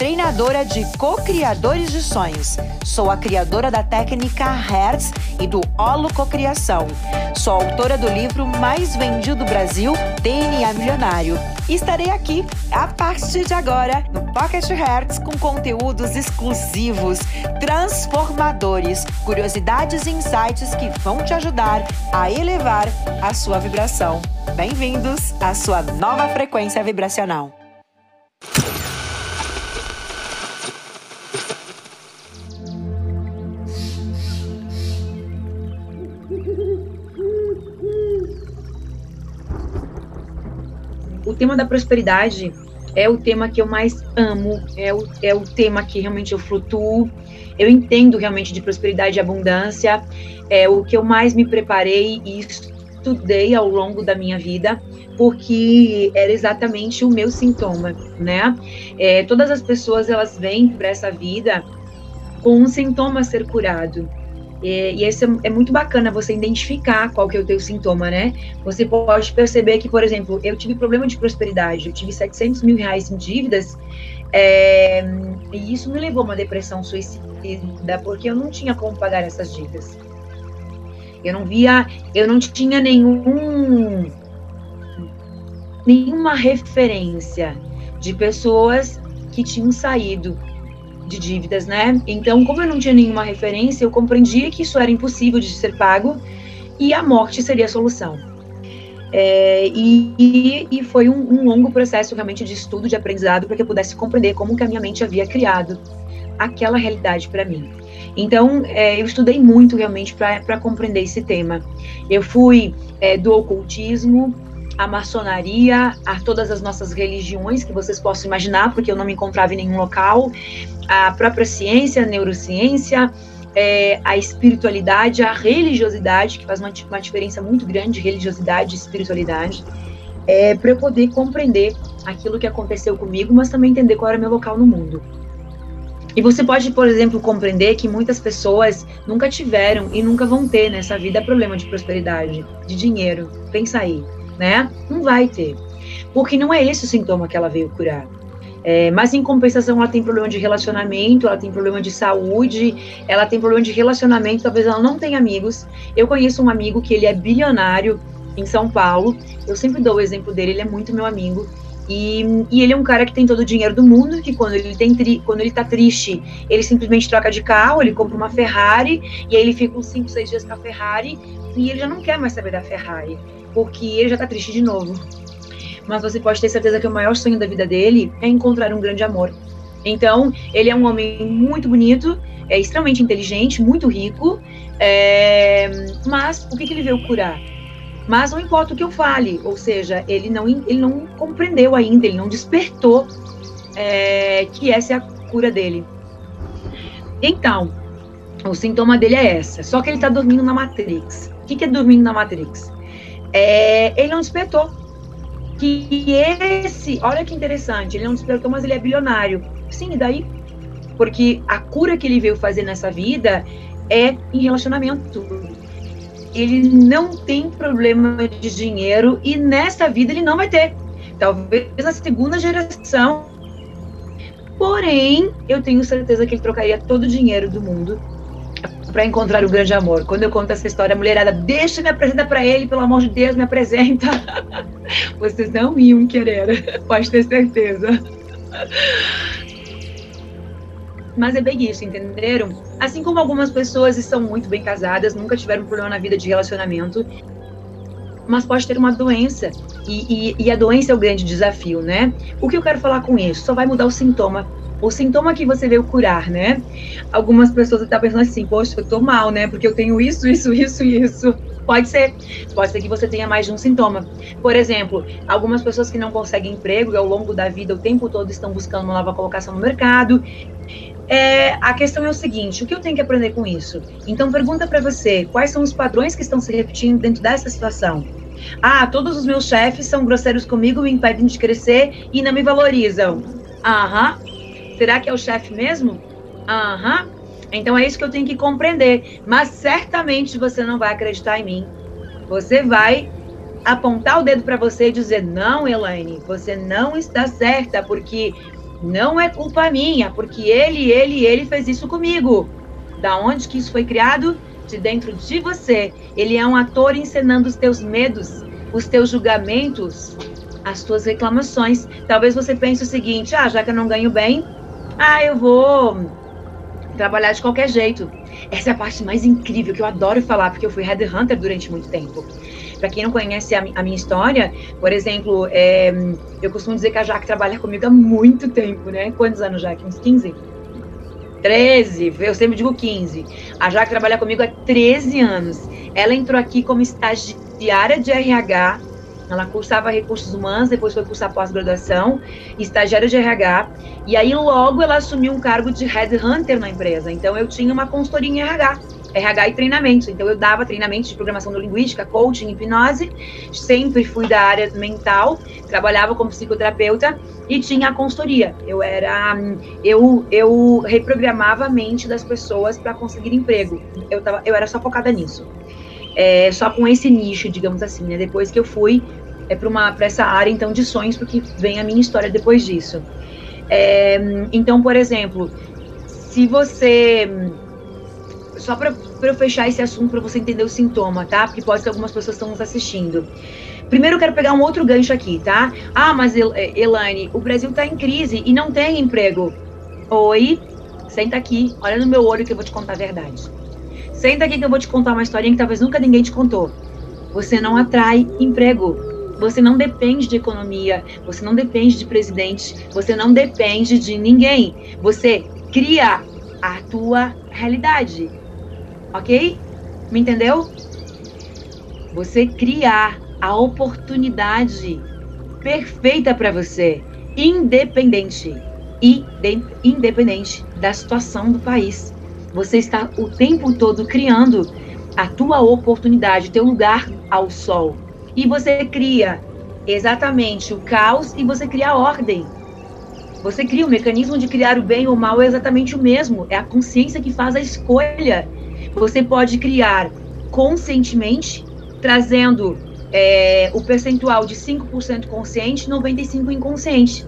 treinadora de co-criadores de sonhos. Sou a criadora da técnica Hertz e do Holo Cocriação. Sou autora do livro mais vendido do Brasil, DNA Milionário. E estarei aqui a partir de agora no Pocket Hertz com conteúdos exclusivos transformadores, curiosidades e insights que vão te ajudar a elevar a sua vibração. Bem-vindos à sua nova frequência vibracional. Tema da prosperidade é o tema que eu mais amo, é o, é o tema que realmente eu flutuo. Eu entendo realmente de prosperidade e abundância, é o que eu mais me preparei e estudei ao longo da minha vida, porque era exatamente o meu sintoma, né? É, todas as pessoas elas vêm para essa vida com um sintoma a ser curado. E, e é, é, muito bacana você identificar qual que é o teu sintoma, né? Você pode perceber que, por exemplo, eu tive problema de prosperidade, eu tive 700 mil reais em dívidas, é, e isso me levou a uma depressão suicida, porque eu não tinha como pagar essas dívidas. Eu não via, eu não tinha nenhum, nenhuma referência de pessoas que tinham saído de dívidas, né? Então, como eu não tinha nenhuma referência, eu compreendia que isso era impossível de ser pago e a morte seria a solução. É, e, e, foi um, um, longo processo realmente de estudo, de aprendizado, para que eu pudesse compreender como que a minha mente havia criado aquela realidade para mim. Então, é, eu estudei muito realmente para compreender esse tema. Eu fui é, do ocultismo, a maçonaria, a todas as nossas religiões que vocês possam imaginar, porque eu não me encontrava em nenhum local, a própria ciência, a neurociência, é, a espiritualidade, a religiosidade, que faz uma, uma diferença muito grande, religiosidade e espiritualidade, é, para eu poder compreender aquilo que aconteceu comigo, mas também entender qual era meu local no mundo. E você pode, por exemplo, compreender que muitas pessoas nunca tiveram e nunca vão ter nessa vida problema de prosperidade, de dinheiro. Pensa aí né? Não vai ter. Porque não é esse o sintoma que ela veio curar. É, mas em compensação, ela tem problema de relacionamento, ela tem problema de saúde, ela tem problema de relacionamento, talvez ela não tenha amigos. Eu conheço um amigo que ele é bilionário em São Paulo. Eu sempre dou o exemplo dele, ele é muito meu amigo. E, e, ele é um cara que tem todo o dinheiro do mundo, que quando ele tem tri, quando ele tá triste, ele simplesmente troca de carro, ele compra uma Ferrari, e aí ele fica uns 5, 6 dias com a Ferrari, e ele já não quer mais saber da Ferrari porque ele já tá triste de novo. Mas você pode ter certeza que o maior sonho da vida dele é encontrar um grande amor. Então, ele é um homem muito bonito, é extremamente inteligente, muito rico, é... mas o que, que ele veio curar? Mas não importa o que eu fale, ou seja, ele não, ele não compreendeu ainda, ele não despertou é, que essa é a cura dele. Então, o sintoma dele é essa, só que ele está dormindo na Matrix. O que, que é dormindo na Matrix? É, ele não despertou. Que esse, olha que interessante, ele não despertou, mas ele é bilionário. Sim, e daí? Porque a cura que ele veio fazer nessa vida é em relacionamento. Ele não tem problema de dinheiro e nessa vida ele não vai ter. Talvez na segunda geração. Porém, eu tenho certeza que ele trocaria todo o dinheiro do mundo para encontrar o grande amor. Quando eu conto essa história, a mulherada, deixa me apresentar para ele, pelo amor de Deus, me apresenta. Vocês não iam querer, pode ter certeza. Mas é bem isso, entenderam? Assim como algumas pessoas estão muito bem casadas, nunca tiveram problema na vida de relacionamento, mas pode ter uma doença. E, e, e, a doença é o grande desafio, né? O que eu quero falar com isso? Só vai mudar o sintoma o sintoma que você veio curar, né? Algumas pessoas estão pensando assim, poxa, eu tô mal, né? Porque eu tenho isso, isso, isso isso. Pode ser. Pode ser que você tenha mais de um sintoma. Por exemplo, algumas pessoas que não conseguem emprego e ao longo da vida, o tempo todo, estão buscando uma nova colocação no mercado. É, a questão é o seguinte: o que eu tenho que aprender com isso? Então, pergunta para você: quais são os padrões que estão se repetindo dentro dessa situação? Ah, todos os meus chefes são grosseiros comigo, me impedem de crescer e não me valorizam. Aham. Será que é o chefe mesmo? Aham. Então é isso que eu tenho que compreender. Mas certamente você não vai acreditar em mim. Você vai apontar o dedo para você e dizer: não, Elaine, você não está certa, porque não é culpa minha, porque ele, ele, ele fez isso comigo. Da onde que isso foi criado? De dentro de você. Ele é um ator encenando os teus medos, os teus julgamentos, as tuas reclamações. Talvez você pense o seguinte: ah, já que eu não ganho bem, ah, eu vou trabalhar de qualquer jeito. Essa é a parte mais incrível que eu adoro falar, porque eu fui headhunter durante muito tempo. Para quem não conhece a, minha história, por exemplo, é, eu costumo dizer que a Jaque trabalha comigo há muito tempo, né? Quantos anos, Jaque? Uns 15? 13, eu sempre digo 15. A Jaque trabalha comigo há 13 anos. Ela entrou aqui como estagiária de RH ela cursava recursos humanos, depois foi cursar pós-graduação, estagiária de RH, e aí logo ela assumiu um cargo de headhunter na empresa. Então eu tinha uma consultoria em RH. RH e treinamento. Então, eu dava treinamento de programação linguística, coaching, hipnose. Sempre fui da área mental, trabalhava como psicoterapeuta e tinha a consultoria. Eu era. Eu, eu reprogramava a mente das pessoas para conseguir emprego. Eu, tava, eu era só focada nisso. É, só com esse nicho, digamos assim, né? Depois que eu fui é, para essa área, então, de sonhos, porque vem a minha história depois disso. É, então, por exemplo, se você só para eu fechar esse assunto para você entender o sintoma, tá? Porque pode ser algumas pessoas estão nos assistindo. Primeiro eu quero pegar um outro gancho aqui, tá? Ah, mas eh, Elaine, o Brasil tá em crise e não tem emprego. Oi, senta aqui, olha no meu olho que eu vou te contar a verdade. Senta aqui que eu vou te contar uma historinha que talvez nunca ninguém te contou. Você não atrai emprego. Você não depende de economia, você não depende de presidente, você não depende de ninguém. Você cria a tua realidade ok? Me entendeu? Você criar a oportunidade perfeita para você, independente e independente da situação do país. Você está o tempo todo criando a tua oportunidade, o teu lugar ao sol. E você cria exatamente o caos e você cria a ordem. Você cria o mecanismo de criar o bem ou o mal é exatamente o mesmo. É a consciência que faz a escolha você pode criar conscientemente, trazendo é, o percentual de 5% consciente e 95% inconsciente.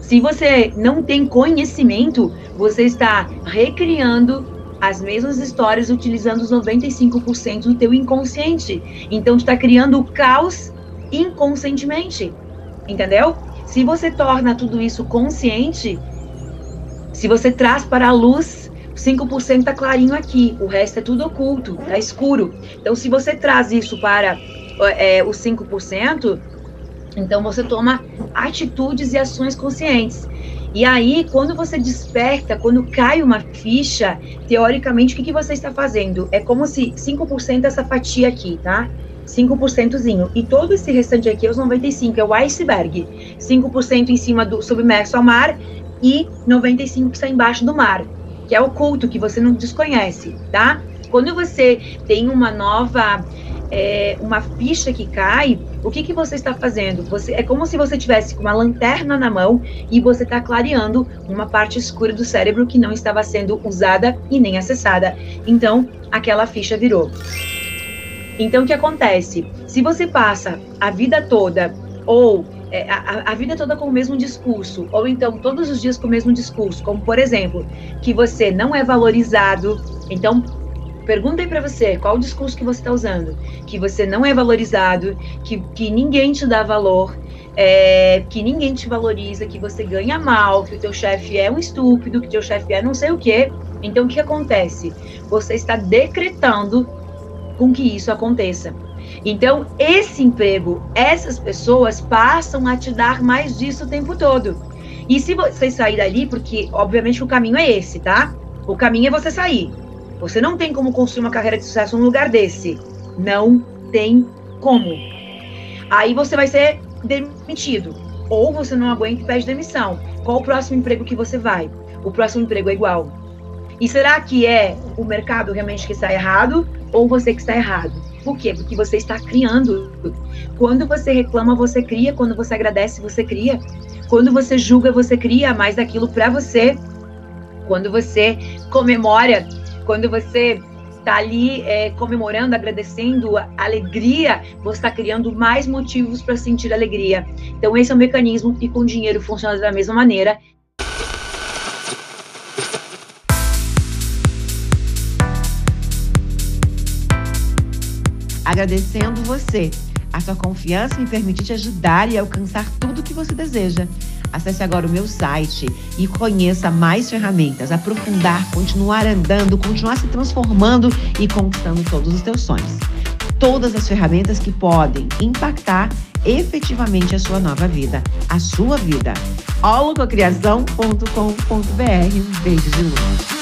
Se você não tem conhecimento, você está recriando as mesmas histórias utilizando os 95% do teu inconsciente. Então, está criando o caos inconscientemente. Entendeu? Se você torna tudo isso consciente, se você traz para a luz 5% tá clarinho aqui, o resto é tudo oculto, tá escuro. Então, se você traz isso para é, os 5%, então você toma atitudes e ações conscientes. E aí, quando você desperta, quando cai uma ficha, teoricamente, o que, que você está fazendo? É como se 5% dessa fatia aqui, tá? 5%zinho. E todo esse restante aqui, os 95%, é o iceberg. 5% em cima do submerso ao mar e 95% que está embaixo do mar que é oculto, que você não desconhece, tá? Quando você tem uma nova, é, uma ficha que cai, o que, que você está fazendo? Você É como se você tivesse com uma lanterna na mão e você está clareando uma parte escura do cérebro que não estava sendo usada e nem acessada. Então, aquela ficha virou. Então, o que acontece? Se você passa a vida toda ou é, a, a, vida toda com o mesmo discurso, ou então todos os dias com o mesmo discurso, como por exemplo, que você não é valorizado. Então, perguntem para você qual o discurso que você está usando, que você não é valorizado, que, que ninguém te dá valor, é, que ninguém te valoriza, que você ganha mal, que o teu chefe é um estúpido, que o teu chefe é não sei o quê. Então, o que acontece? Você está decretando com que isso aconteça. Então, esse emprego, essas pessoas passam a te dar mais disso o tempo todo. E se você sair dali, porque obviamente o caminho é esse, tá? O caminho é você sair. Você não tem como construir uma carreira de sucesso num lugar desse. Não tem como. Aí você vai ser demitido. Ou você não aguenta e pede demissão. Qual o próximo emprego que você vai? O próximo emprego é igual. E será que é o mercado realmente que está errado ou você que está errado? Por quê? Porque você está criando. Quando você reclama, você cria. Quando você agradece, você cria. Quando você julga, você cria mais daquilo para você. Quando você comemora, quando você está ali é, comemorando, agradecendo a alegria, você está criando mais motivos para sentir alegria. Então, esse é o mecanismo e com dinheiro funciona da mesma maneira. Agradecendo você. A sua confiança me permite te ajudar e alcançar tudo o que você deseja. Acesse agora o meu site e conheça mais ferramentas, aprofundar, continuar andando, continuar se transformando e conquistando todos os teus sonhos. Todas as ferramentas que podem impactar efetivamente a sua nova vida, a sua vida. holococriação.com.br. Um beijo de luz.